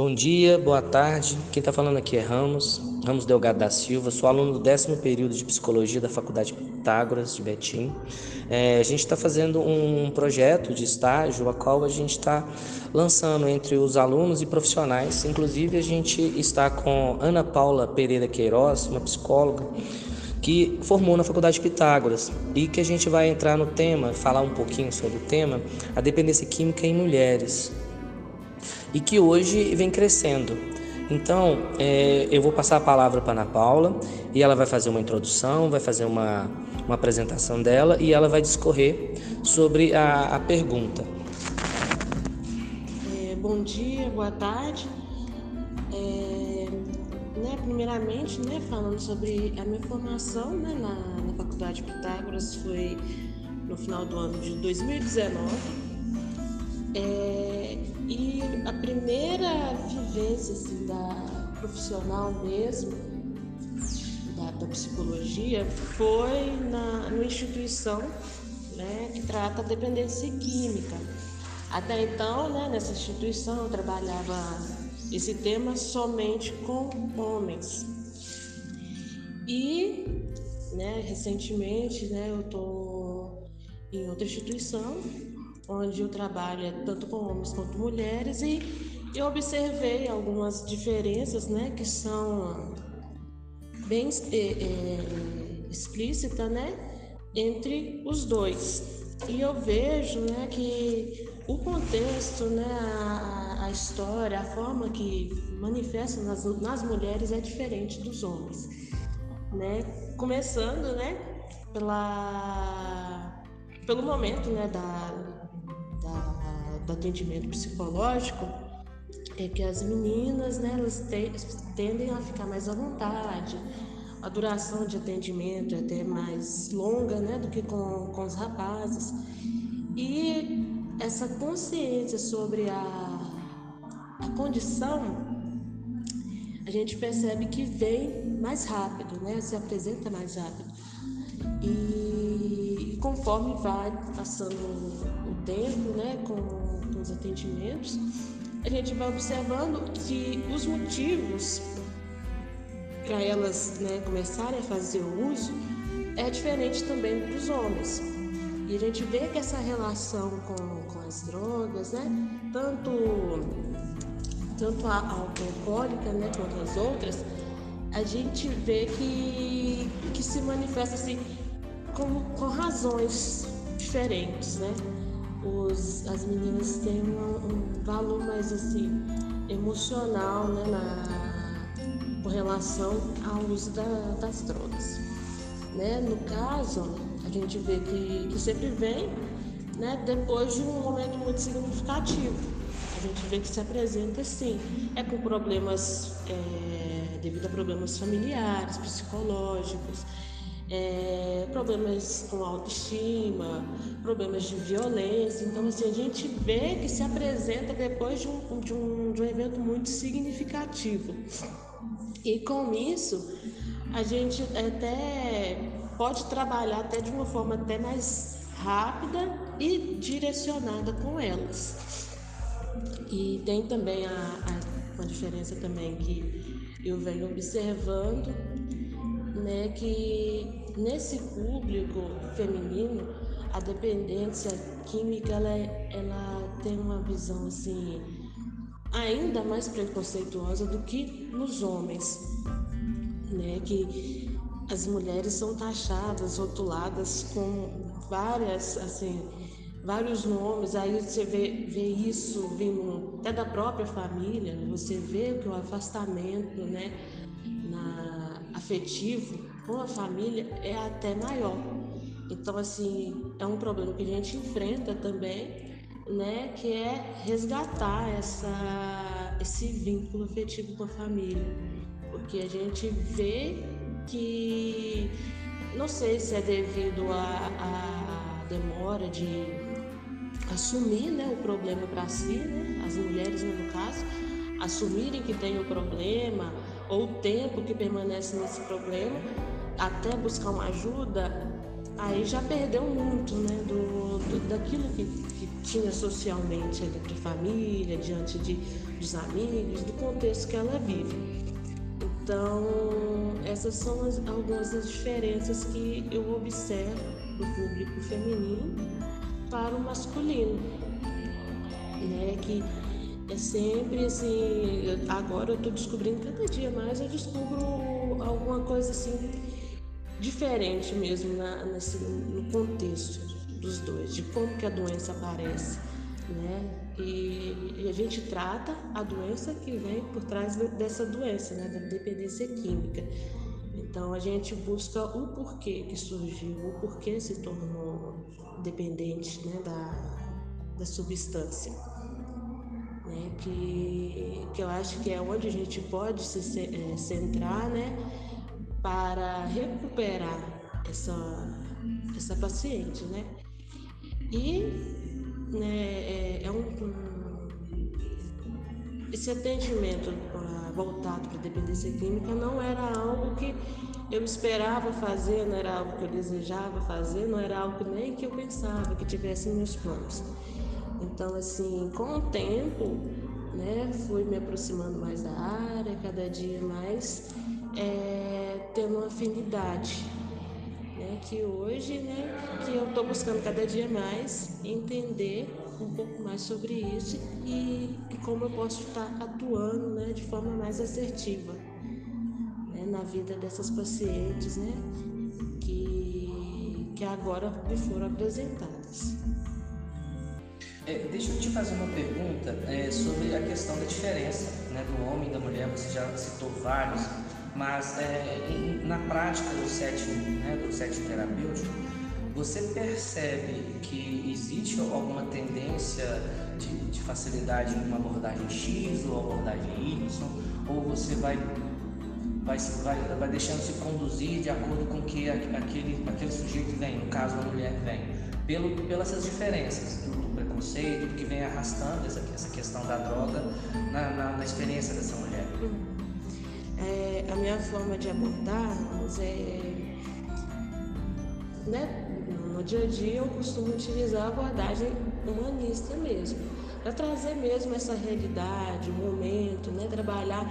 Bom dia, boa tarde. Quem está falando aqui é Ramos, Ramos Delgado da Silva. Sou aluno do décimo período de Psicologia da Faculdade Pitágoras de Betim. É, a gente está fazendo um projeto de estágio, a qual a gente está lançando entre os alunos e profissionais. Inclusive, a gente está com Ana Paula Pereira Queiroz, uma psicóloga, que formou na Faculdade Pitágoras e que a gente vai entrar no tema, falar um pouquinho sobre o tema, a dependência química em mulheres e que hoje vem crescendo. Então, é, eu vou passar a palavra para Ana Paula e ela vai fazer uma introdução, vai fazer uma, uma apresentação dela e ela vai discorrer sobre a, a pergunta. É, bom dia, boa tarde. É, né, primeiramente, né, falando sobre a minha formação né, na, na Faculdade Pitágoras, foi no final do ano de 2019. É, e a primeira vivência assim, da profissional mesmo, da, da psicologia, foi na, numa instituição né, que trata a dependência química. Até então, né, nessa instituição, eu trabalhava esse tema somente com homens. E, né, recentemente, né, eu estou em outra instituição onde o trabalho é tanto com homens quanto mulheres e eu observei algumas diferenças, né, que são bem é, é, explícitas, né, entre os dois. E eu vejo, né, que o contexto, né, a, a história, a forma que manifesta nas, nas mulheres é diferente dos homens, né? Começando, né, pela pelo momento, né, da da, do atendimento psicológico é que as meninas, né, elas te, tendem a ficar mais à vontade. A duração de atendimento é até mais longa, né, do que com, com os rapazes. E essa consciência sobre a, a condição, a gente percebe que vem mais rápido, né, se apresenta mais rápido. E, e conforme vai passando tempo, né, com, com os atendimentos, a gente vai observando que os motivos para elas né, começarem a fazer uso é diferente também dos homens. E a gente vê que essa relação com, com as drogas, né, tanto, tanto a, alcoólica né, quanto as outras, a gente vê que, que se manifesta assim, com, com razões diferentes, né? Os, as meninas têm um, um valor mais assim emocional né, na, com relação ao uso da, das drogas. Né? No caso, a gente vê que, que sempre vem né, depois de um momento muito significativo. A gente vê que se apresenta assim, é com problemas, é, devido a problemas familiares, psicológicos, é, problemas com autoestima, problemas de violência. Então, assim, a gente vê que se apresenta depois de um, de um, de um evento muito significativo. E com isso, a gente até pode trabalhar até de uma forma até mais rápida e direcionada com elas. E tem também a, a, uma diferença também que eu venho observando, né, que nesse público feminino, a dependência química ela, é, ela tem uma visão assim ainda mais preconceituosa do que nos homens, né? Que as mulheres são taxadas, rotuladas com várias assim vários nomes, aí você vê, vê isso vindo até da própria família, você vê que o afastamento né, na, afetivo com a família é até maior. Então, assim, é um problema que a gente enfrenta também, né? Que é resgatar essa, esse vínculo afetivo com a família. Porque a gente vê que, não sei se é devido à demora de assumir né, o problema para si, né? As mulheres, no caso, assumirem que tem o problema, ou o tempo que permanece nesse problema, até buscar uma ajuda, aí já perdeu muito né, do, do daquilo que, que tinha socialmente ali a família, diante de, dos amigos, do contexto que ela vive. Então, essas são as, algumas das diferenças que eu observo do público feminino para o masculino. Né? Que é sempre assim, agora eu estou descobrindo cada dia mais, eu descubro alguma coisa assim diferente mesmo na, nesse, no contexto dos dois, de como que a doença aparece, né? E, e, a gente trata a doença que vem por trás dessa doença, né? Da dependência química. Então a gente busca o porquê que surgiu, o porquê se tornou dependente né, da, da substância. Né, que, que eu acho que é onde a gente pode se é, centrar né, para recuperar essa, essa paciente. Né? E né, é, é um, um, esse atendimento voltado para dependência química não era algo que eu esperava fazer, não era algo que eu desejava fazer, não era algo nem que eu pensava que tivesse meus planos. Então, assim, com o tempo, né, fui me aproximando mais da área, cada dia mais é, tendo uma afinidade. Né, que hoje, né, que eu estou buscando cada dia mais entender um pouco mais sobre isso e, e como eu posso estar atuando né, de forma mais assertiva né, na vida dessas pacientes né, que, que agora me foram apresentadas. É, deixa eu te fazer uma pergunta é, sobre a questão da diferença né, do homem e da mulher. Você já citou vários, mas é, em, na prática do setting, né, do setting terapêutico, você percebe que existe alguma tendência de, de facilidade em uma abordagem X ou abordagem Y, ou você vai vai, vai, vai deixando se conduzir de acordo com que aquele, aquele sujeito vem, no caso a mulher vem, pelo, pelas essas diferenças do, do preconceito, que vem arrastando essa, essa questão da droga na, na, na experiência dessa mulher. É, a minha forma de abordar é, né, no dia a dia eu costumo utilizar a abordagem humanista mesmo, para trazer mesmo essa realidade, o momento, né, trabalhar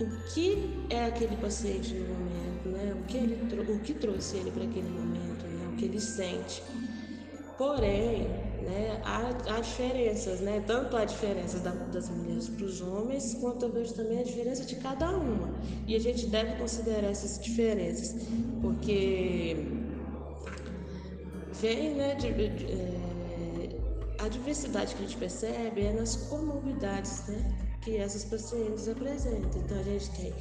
o que é aquele paciente no momento, né? o, que ele, o que trouxe ele para aquele momento, né? o que ele sente. Porém, né, há, há diferenças, né? tanto há diferenças da, das mulheres para os homens, quanto eu vejo também a diferença de cada uma. E a gente deve considerar essas diferenças, porque vem né, de, de, é, a diversidade que a gente percebe é nas comorbidades, né? que essas pacientes apresentam. Então, a gente tem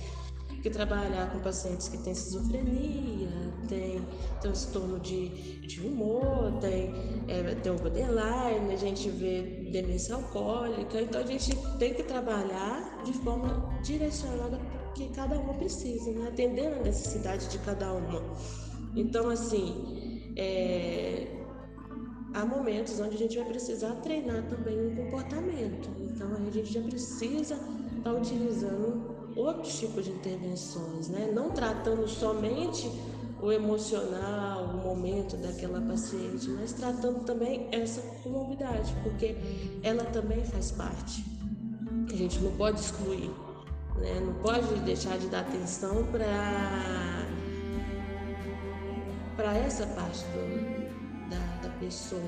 que trabalhar com pacientes que têm esquizofrenia, tem transtorno de, de humor, tem, é, tem o borderline, a gente vê demência alcoólica. Então, a gente tem que trabalhar de forma direcionada que cada uma precisa, né? atendendo a necessidade de cada uma. Então, assim, é, há momentos onde a gente vai precisar treinar também um comportamento. Então a gente já precisa estar tá utilizando outros tipos de intervenções, né? Não tratando somente o emocional, o momento daquela paciente, mas tratando também essa comorbidade, porque ela também faz parte. A gente não pode excluir, né? Não pode deixar de dar atenção para para essa parte do, pessoa,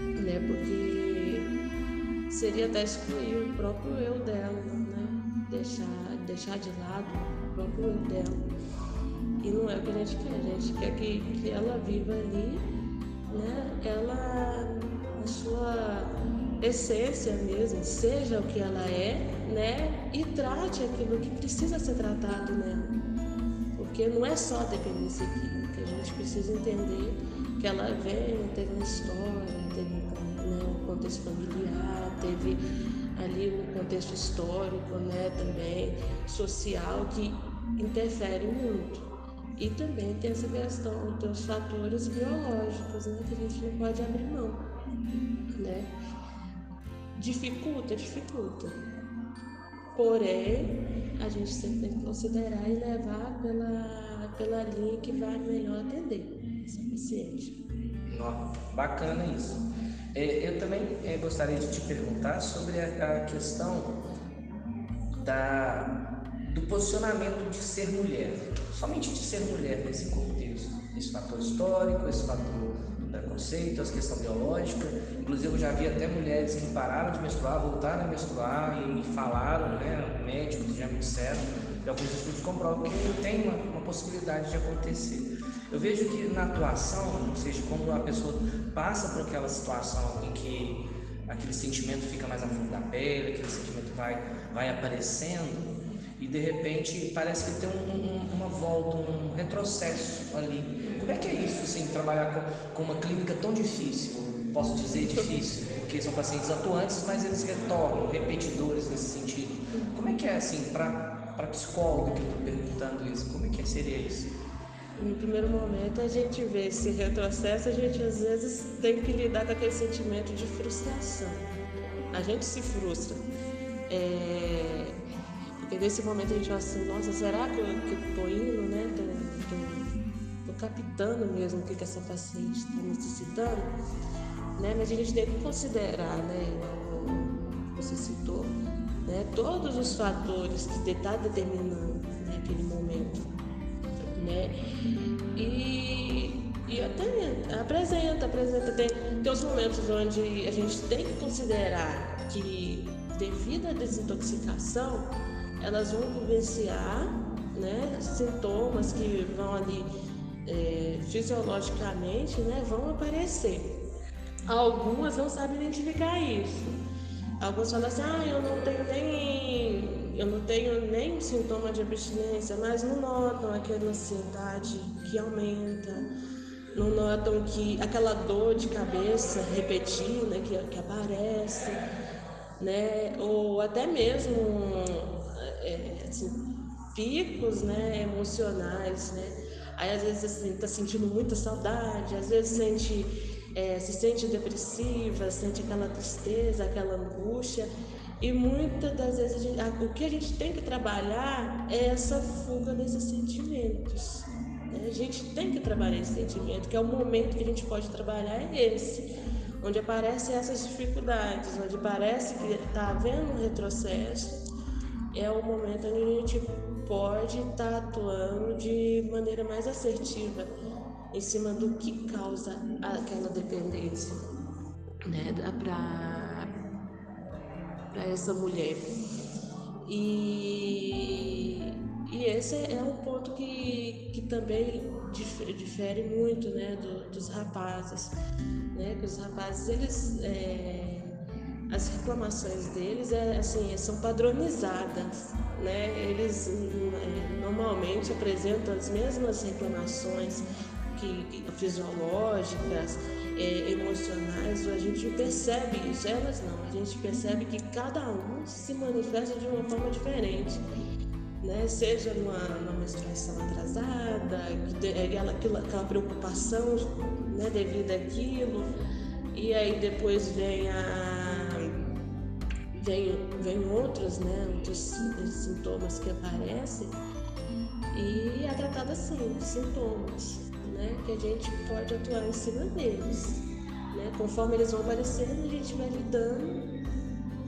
né? Porque seria até excluir o próprio eu dela? Deixar, deixar de lado o próprio eu dela. E não é o que a gente quer, a gente quer que, que ela viva ali, né? Ela, a sua essência mesmo, seja o que ela é, né? E trate aquilo que precisa ser tratado nela. Porque não é só a dependência química, a gente precisa entender que ela vem, teve uma história, teve né, um contexto familiar, teve ali um contexto histórico, né, também social que interfere muito. E também tem essa questão, tem os fatores biológicos, né, que a gente não pode abrir mão, né? Dificulta, dificulta. Porém, a gente sempre tem que considerar e levar pela, pela linha que vai melhor atender esse paciente. Nossa. bacana isso. É, eu também é, gostaria de te perguntar sobre a, questão da, do posicionamento de ser mulher, somente de ser mulher nesse contexto. Esse fator histórico, esse fator do preconceito, essa questão biológica. Inclusive, eu já vi até mulheres que pararam de menstruar, voltaram a menstruar e falaram, né, médicos já me disseram, e alguns estudos comprovam que tem uma, uma possibilidade de acontecer. Eu vejo que na atuação, ou seja, quando a pessoa passa por aquela situação em que aquele sentimento fica mais a fundo da pele, aquele sentimento vai, vai aparecendo, e de repente parece que tem um, um, uma volta, um retrocesso ali. Como é que é isso, assim, trabalhar com, com uma clínica tão difícil? Posso dizer difícil, porque são pacientes atuantes, mas eles retornam, repetidores nesse sentido. Como é que é, assim, para psicólogo que eu estou perguntando isso, como é que seria isso? No primeiro momento a gente vê esse retrocesso, a gente às vezes tem que lidar com aquele sentimento de frustração. A gente se frustra. É... Porque nesse momento a gente fala assim, nossa, será que eu, que tô indo, né? Tô, tô, tô captando mesmo o que, que essa paciente está necessitando, né? Mas a gente tem que considerar, né? Você citou, né? Todos os fatores que está determinando né? E, e até apresenta, apresenta. Tem, tem os momentos onde a gente tem que considerar que devido à desintoxicação, elas vão vivenciar né, sintomas que vão ali é, fisiologicamente né, vão aparecer. Algumas não sabem identificar isso. Algumas falam assim, ah, eu não tenho nem, eu não tenho nem sintoma de abstinência, mas não notam aquela ansiedade que aumenta, não notam que aquela dor de cabeça repetida que, que aparece, né? Ou até mesmo é, assim, picos né, emocionais, né? Aí às vezes assim, tá sentindo muita saudade, às vezes sente, é, se sente depressiva, sente aquela tristeza, aquela angústia. E muitas das vezes gente, o que a gente tem que trabalhar é essa fuga desses sentimentos. Né? A gente tem que trabalhar esse sentimento, que é o momento que a gente pode trabalhar é esse, onde aparecem essas dificuldades, onde parece que está havendo um retrocesso, é o momento onde a gente pode estar tá atuando de maneira mais assertiva em cima do que causa aquela dependência né, para essa mulher. E, e esse é um ponto que, que também difere muito né, do, dos rapazes. Né, que os rapazes, eles. É, as reclamações deles é, assim, são padronizadas. Né? Eles é, normalmente apresentam as mesmas reclamações que, fisiológicas, é, emocionais, a gente percebe isso, elas não, a gente percebe que cada um se manifesta de uma forma diferente. Né? Seja numa, numa menstruação atrasada, aquela, aquela preocupação né, devido àquilo, e aí depois vem a vem, vem outros, né, outros sintomas que aparecem e é tratado assim, sintomas, né, que a gente pode atuar em cima deles. Né? Conforme eles vão aparecendo, a gente vai lidando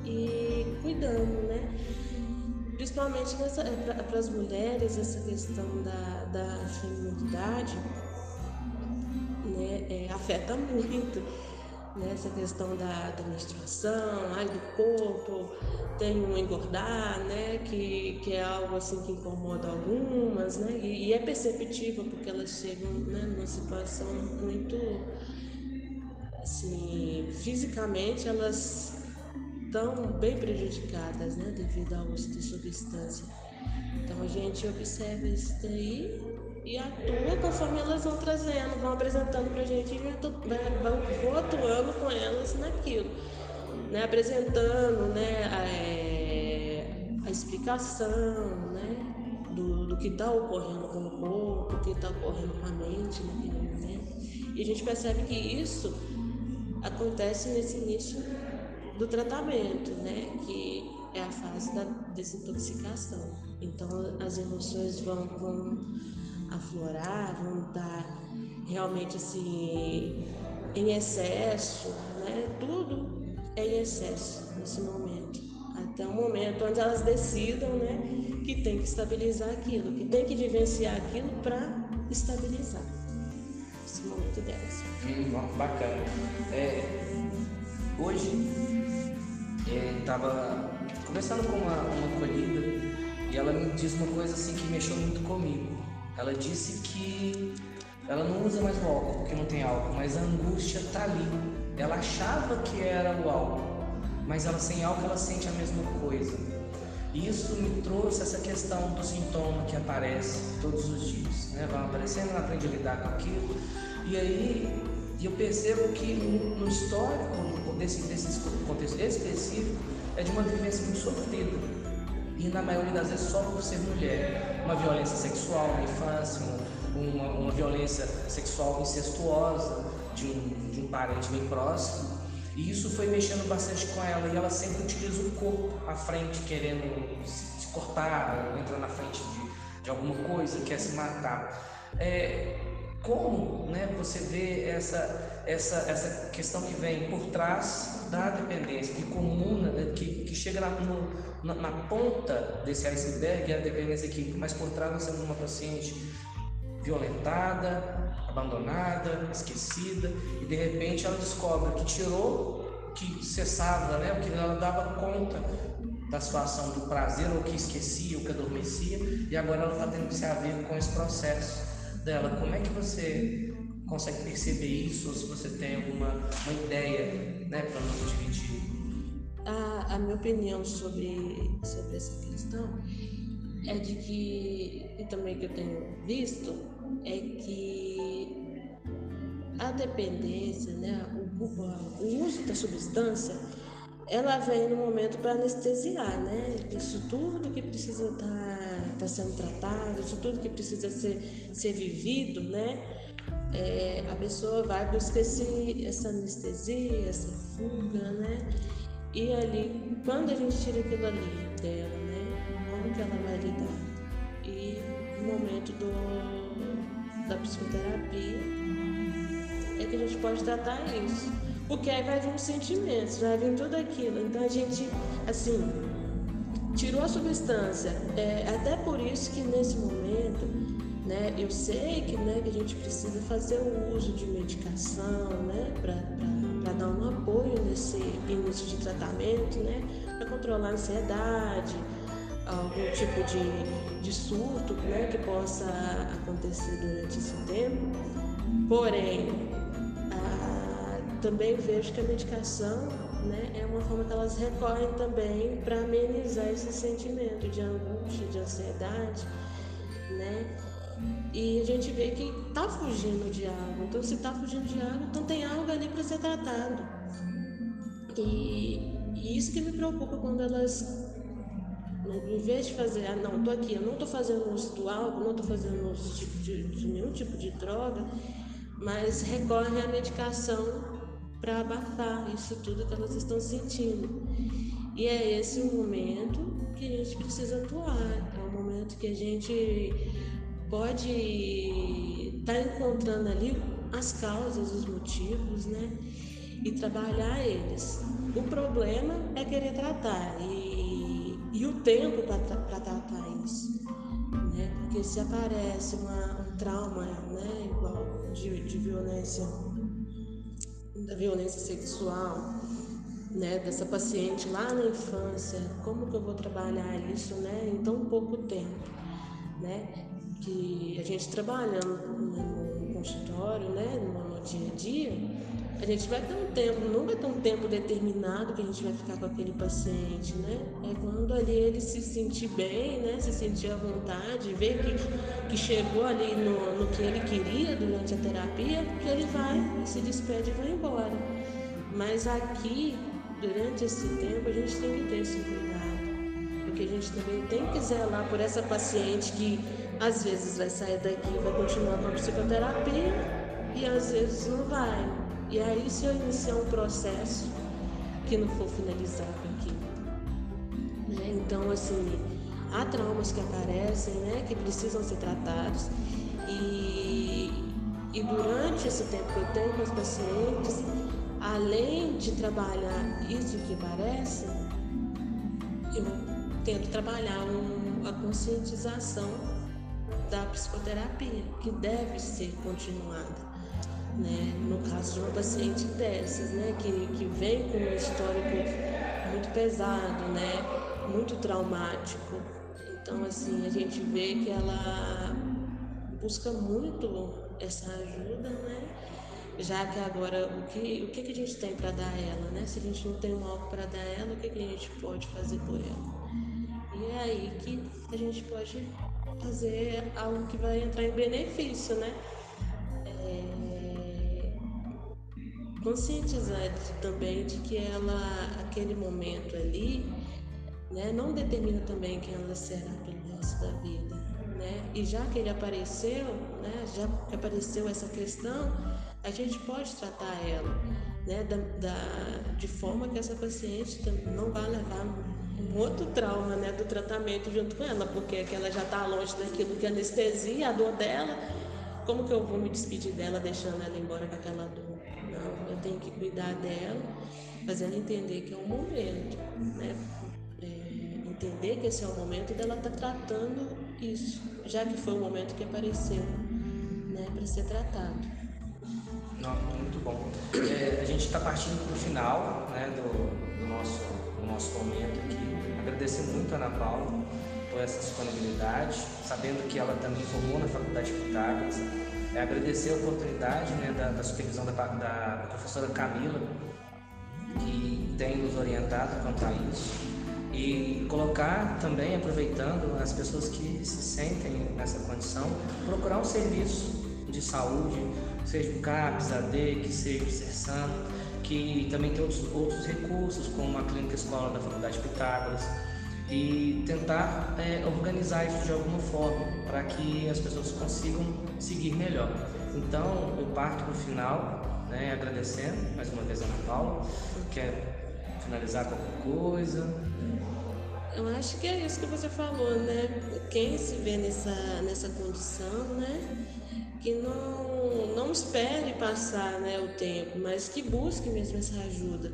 e cuidando, né? Principalmente para as mulheres, essa questão da, da feminilidade né, é, afeta muito né, essa questão da, da menstruação, ai do corpo, tem um engordar, né, que, que é algo assim que incomoda algumas, né, e, e é perceptível porque elas chegam né, numa situação muito, assim, fisicamente elas estão bem prejudicadas, né, devido ao uso de substância. Então a gente observa isso daí e atua conforme elas vão trazendo, vão apresentando para a gente e vou atuando com elas naquilo, né? apresentando né? a, é, a explicação né? do, do que está ocorrendo com o corpo, do que está ocorrendo com a mente naquele momento. E a gente percebe que isso acontece nesse início do tratamento, né? que é a fase da desintoxicação. Então as emoções vão, vão aflorar, vão estar realmente assim em excesso, né? Tudo é em excesso nesse momento. Até o momento onde elas decidam, né, que tem que estabilizar aquilo, que tem que vivenciar aquilo para estabilizar esse momento delas. Hum, bacana. É, hoje estava é, conversando com uma, uma e ela me disse uma coisa assim que mexeu muito comigo. Ela disse que ela não usa mais o álcool porque não tem álcool, mas a angústia está ali. Ela achava que era o álcool, mas ela sem álcool ela sente a mesma coisa. E isso me trouxe essa questão do sintoma que aparece todos os dias, né? Vai aparecendo, ela aprende a lidar com aquilo. E aí eu percebo que no histórico desse, desse contexto específico é de uma vivência muito sofrida. E na maioria das vezes só por ser mulher. Uma violência sexual na infância, uma, uma violência sexual incestuosa de um, de um parente bem próximo. E isso foi mexendo bastante com ela. E ela sempre utiliza o corpo à frente, querendo se, cortar, entrar na frente de, de alguma coisa, quer se matar. É, como né, você vê essa, essa, essa questão que vem por trás da dependência, que comuna, né, que, que chega no, na, na, ponta desse iceberg, é a dependência química, mas por trás nós temos uma paciente violentada, abandonada, esquecida, e de repente ela descobre que tirou que cessava, né, que ela dava conta da situação do prazer, ou que esquecia, ou que adormecia, e agora ela está tendo que se haver com esse processo dela. Como é que você consegue perceber isso, ou se você tem alguma uma ideia né, para nos dividir? A, a minha opinião sobre, sobre essa questão é de que, e também que eu tenho visto, é que a dependência, né, o, o, uso da substância, ela vem no momento para anestesiar, né? Isso tudo que precisa estar tá, tá sendo tratado, isso tudo que precisa ser, ser vivido, né? É, a pessoa vai buscar esse, essa anestesia, essa fuga, né? E ali, quando a gente tira aquilo ali dela, né? Como que ela vai lidar? E no momento do da psicoterapia é que a gente pode tratar isso. Porque aí vai vir os sentimentos, vai vir tudo aquilo. Então a gente, assim, tirou a substância. É, até por isso que nesse momento, né, eu sei que, né, que a gente precisa fazer o uso de medicação, né, para dar um apoio nesse início de tratamento, né, para controlar a ansiedade, algum tipo de, de surto né, que possa acontecer durante esse tempo. Porém, também vejo que a medicação né, é uma forma que elas recorrem também para amenizar esse sentimento de angústia, de ansiedade, né? E a gente vê que está fugindo de algo. Então, se está fugindo de algo, então tem algo ali para ser tratado. E, e isso que me preocupa quando elas em vez de fazer, ah, não, estou aqui, eu não estou fazendo uso do álcool, não estou fazendo uso de, de, de, nenhum tipo de droga, mas recorre à medicação para abafar isso tudo que elas estão sentindo. E é esse o momento que a gente precisa atuar, é o momento que a gente pode estar tá encontrando ali as causas, os motivos, né? E trabalhar eles. O problema é querer tratar. E e o tempo para tratar isso. Né? Porque se aparece uma, um trauma né, igual de, de violência, da violência sexual, né, dessa paciente lá na infância, como que eu vou trabalhar isso né, em tão pouco tempo? Né? Que a gente trabalhando no, consultório, né, no, dia a dia, a gente vai ter um tempo, vai ter um tempo determinado que a gente vai ficar com aquele paciente, né? É quando ali ele se sentir bem, né? Se sentir à vontade, ver que, que chegou ali no, no que ele queria durante a terapia, que ele vai, se despede e vai embora. Mas aqui, durante esse tempo, a gente tem que ter esse cuidado. Porque a gente também tem que zelar por essa paciente que às vezes vai sair daqui e vai continuar com a psicoterapia e às vezes não vai. E aí, se eu iniciar um processo que não for finalizado aqui, né? então, assim, há traumas que aparecem, né, que precisam ser tratados e, E durante esse tempo que eu tenho com os pacientes, além de trabalhar isso que parece, eu tento trabalhar um, a conscientização da psicoterapia, que deve ser continuada. Né? No caso de uma paciente dessas, né? que, que vem com um histórico muito pesado, né? muito traumático. Então, assim, a gente vê que ela busca muito essa ajuda, né? Já que agora o que, o que, que a gente tem para dar a ela, né? Se a gente não tem um algo para dar a ela, o que, que a gente pode fazer por ela? E é aí que a gente pode fazer algo que vai entrar em benefício, né? É... Conscientizar também de que ela, aquele momento ali, né, não determina também quem ela será pelo resto da vida, né? E já que ele apareceu, né, já que apareceu essa questão, a gente pode tratar ela, né, da, da de forma que essa paciente não vai levar um outro trauma, né, do tratamento junto com ela, porque é ela já está longe daquilo que anestesia a dor dela. Como que eu vou me despedir dela deixando ela embora com aquela dor? Não, eu tenho que cuidar dela, fazendo entender que é um momento, né? É, entender que esse é o momento dela estar tá tratando isso, já que foi o momento que apareceu, né, para ser tratado. Não, muito bom. É, a gente está partindo para o final né, do, do, nosso, nosso momento aqui. Agradecer muito a Ana Paula por essa disponibilidade, sabendo que ela também formou na Faculdade de Pitágoras. É, agradecer a oportunidade né, da, da supervisão da, da, professora Camila, que tem nos orientado quanto a isso e colocar também, aproveitando as pessoas que se sentem nessa condição, procurar um serviço de saúde, seja o CAPS, AD, que seja o CERSAM, que também tem outros, outros recursos, como a clínica escola da Faculdade Pitágoras, e tentar é, organizar isso de alguma forma para que as pessoas consigam seguir melhor. Então, eu parto para o final, né, agradecendo mais uma vez a Ana Paula, quer finalizar alguma coisa? Eu acho que é isso que você falou, né? Quem se vê nessa, nessa condição, né? Que não, não espere passar né, o tempo, mas que busque mesmo essa ajuda,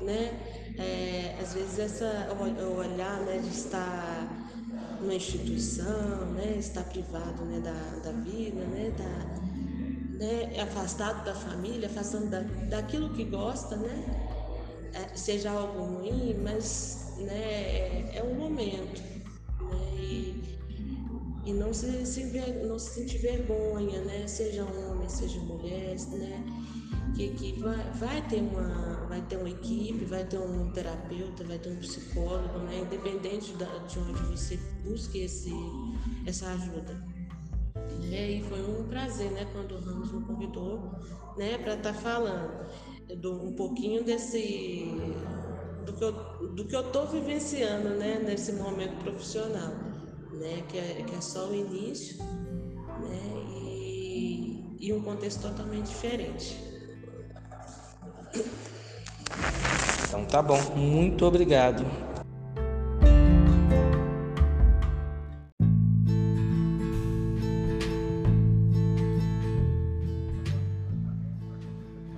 né? É, às vezes essa, o olhar né, de estar numa instituição, né? Estar privado né, da, da vida, né? Da, né, afastado da família, afastado da, daquilo que gosta, né? É, seja algo ruim, mas né, é um momento. Né, e, e não se, se, não se sentir vergonha, né, seja homem, seja mulher, né, que, que vai, vai, ter uma, vai ter uma equipe, vai ter um terapeuta, vai ter um psicólogo, né, independente de onde você busque esse, essa ajuda. E aí foi um prazer, né, quando o Ramos me convidou, né, para estar tá falando do, um pouquinho desse do que eu, do que eu tô vivenciando, né, nesse momento profissional, né, que é, que é só o início, né, e, e um contexto totalmente diferente. Então tá bom, muito obrigado.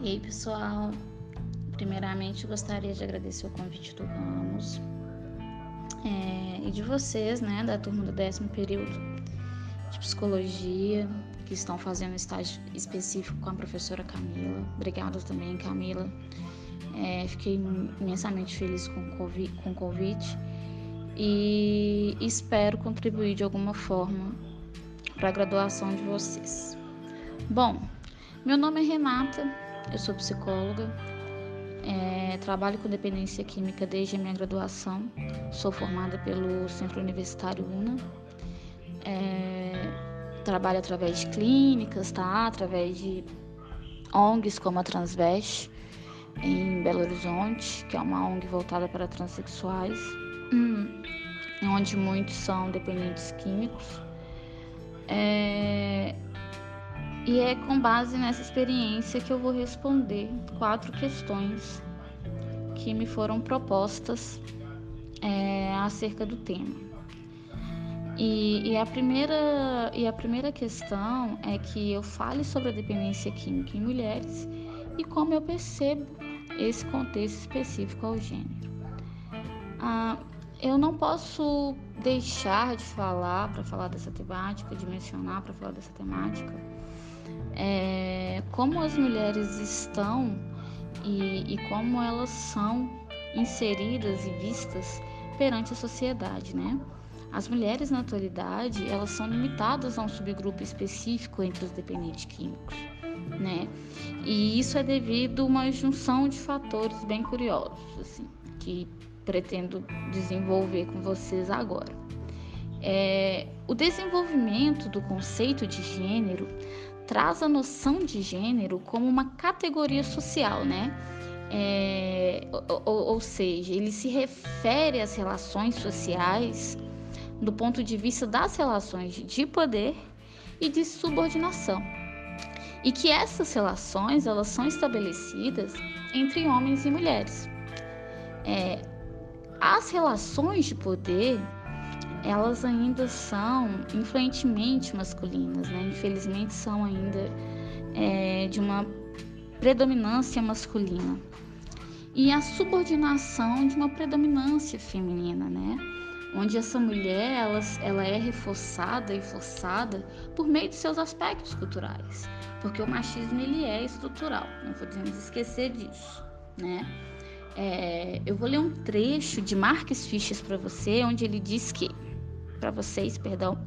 E aí pessoal, Primeiramente, gostaria de agradecer o convite do Ramos é, e de vocês, né, da turma do décimo período de psicologia, que estão fazendo estágio específico com a professora Camila. Obrigada também, Camila. É, fiquei imensamente feliz com o convite e espero contribuir de alguma forma para a graduação de vocês. Bom, meu nome é Renata, eu sou psicóloga, é, trabalho com dependência química desde a minha graduação. Sou formada pelo Centro Universitário UNA. É, trabalho através de clínicas, tá? Através de ONGs como a Transvest em Belo Horizonte, que é uma ONG voltada para transexuais, onde muitos são dependentes químicos. É, e é com base nessa experiência que eu vou responder quatro questões que me foram propostas é, acerca do tema. E, e, a primeira, e a primeira questão é que eu fale sobre a dependência química em mulheres e como eu percebo esse contexto específico ao gênero. Ah, eu não posso deixar de falar para falar dessa temática, de mencionar para falar dessa temática, é, como as mulheres estão e, e como elas são inseridas e vistas perante a sociedade, né? As mulheres na atualidade, elas são limitadas a um subgrupo específico entre os dependentes químicos, né? E isso é devido a uma junção de fatores bem curiosos, assim, que pretendo desenvolver com vocês agora. É, o desenvolvimento do conceito de gênero traz a noção de gênero como uma categoria social, né? É, ou, ou seja, ele se refere às relações sociais do ponto de vista das relações de poder e de subordinação. E que essas relações elas são estabelecidas entre homens e mulheres. É, as relações de poder elas ainda são influentemente masculinas, né? Infelizmente são ainda é, de uma predominância masculina e a subordinação de uma predominância feminina, né? Onde essa mulher ela, ela é reforçada e forçada por meio de seus aspectos culturais, porque o machismo ele é estrutural, não podemos esquecer disso, né? É, eu vou ler um trecho de Marques Fiches para você, onde ele diz que, para vocês, perdão,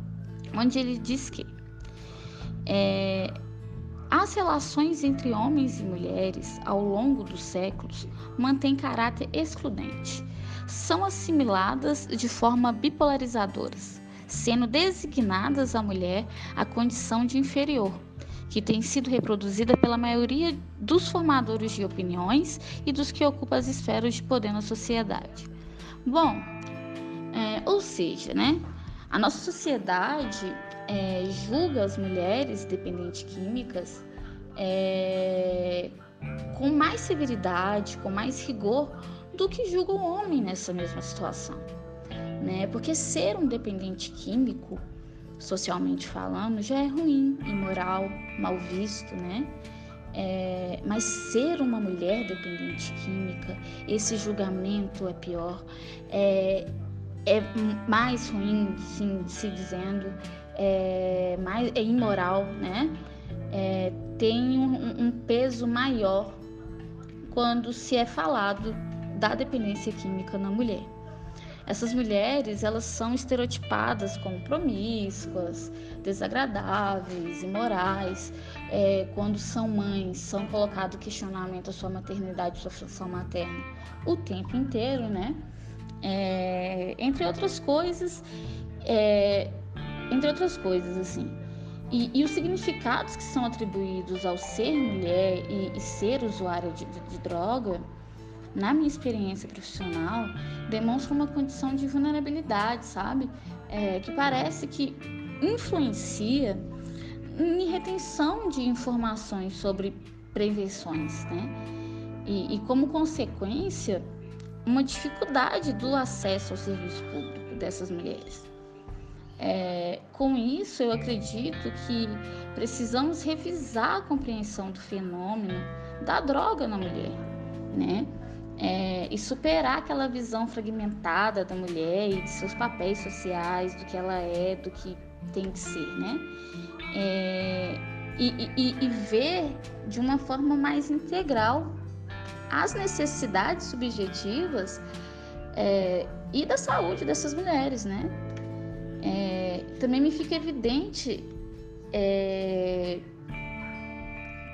onde ele diz que é, as relações entre homens e mulheres ao longo dos séculos mantêm caráter excludente. São assimiladas de forma bipolarizadoras, sendo designadas a mulher a condição de inferior, que tem sido reproduzida pela maioria dos formadores de opiniões e dos que ocupam as esferas de poder na sociedade. Bom, é, ou seja, né, a nossa sociedade é, julga as mulheres dependentes químicas é, com mais severidade, com mais rigor do que julga o homem nessa mesma situação. Né? Porque ser um dependente químico socialmente falando, já é ruim, imoral, mal visto, né? É, mas ser uma mulher dependente química, esse julgamento é pior, é, é mais ruim, sim, se dizendo, é, mais, é imoral, né? É, tem um, um peso maior quando se é falado da dependência química na mulher. Essas mulheres, elas são estereotipadas como promíscuas, desagradáveis, imorais. É, quando são mães, são colocado questionamento à sua maternidade, sua função materna o tempo inteiro, né? É, entre outras coisas, é, entre outras coisas, assim. E, e, os significados que são atribuídos ao ser mulher e, e ser usuária de, de, de droga na minha experiência profissional, demonstra uma condição de vulnerabilidade, sabe? É, que parece que influencia em retenção de informações sobre prevenções, né? E, e como consequência, uma dificuldade do acesso ao serviço público dessas mulheres. É, com isso, eu acredito que precisamos revisar a compreensão do fenômeno da droga na mulher, né? É, e superar aquela visão fragmentada da mulher e de seus papéis sociais, do que ela é, do que tem que ser, né? É, e, e, e ver de uma forma mais integral as necessidades subjetivas é, e da saúde dessas mulheres, né? É, também me fica evidente é,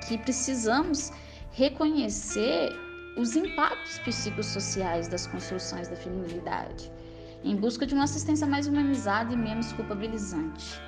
que precisamos reconhecer os impactos psicossociais das construções da feminilidade, em busca de uma assistência mais humanizada e menos culpabilizante.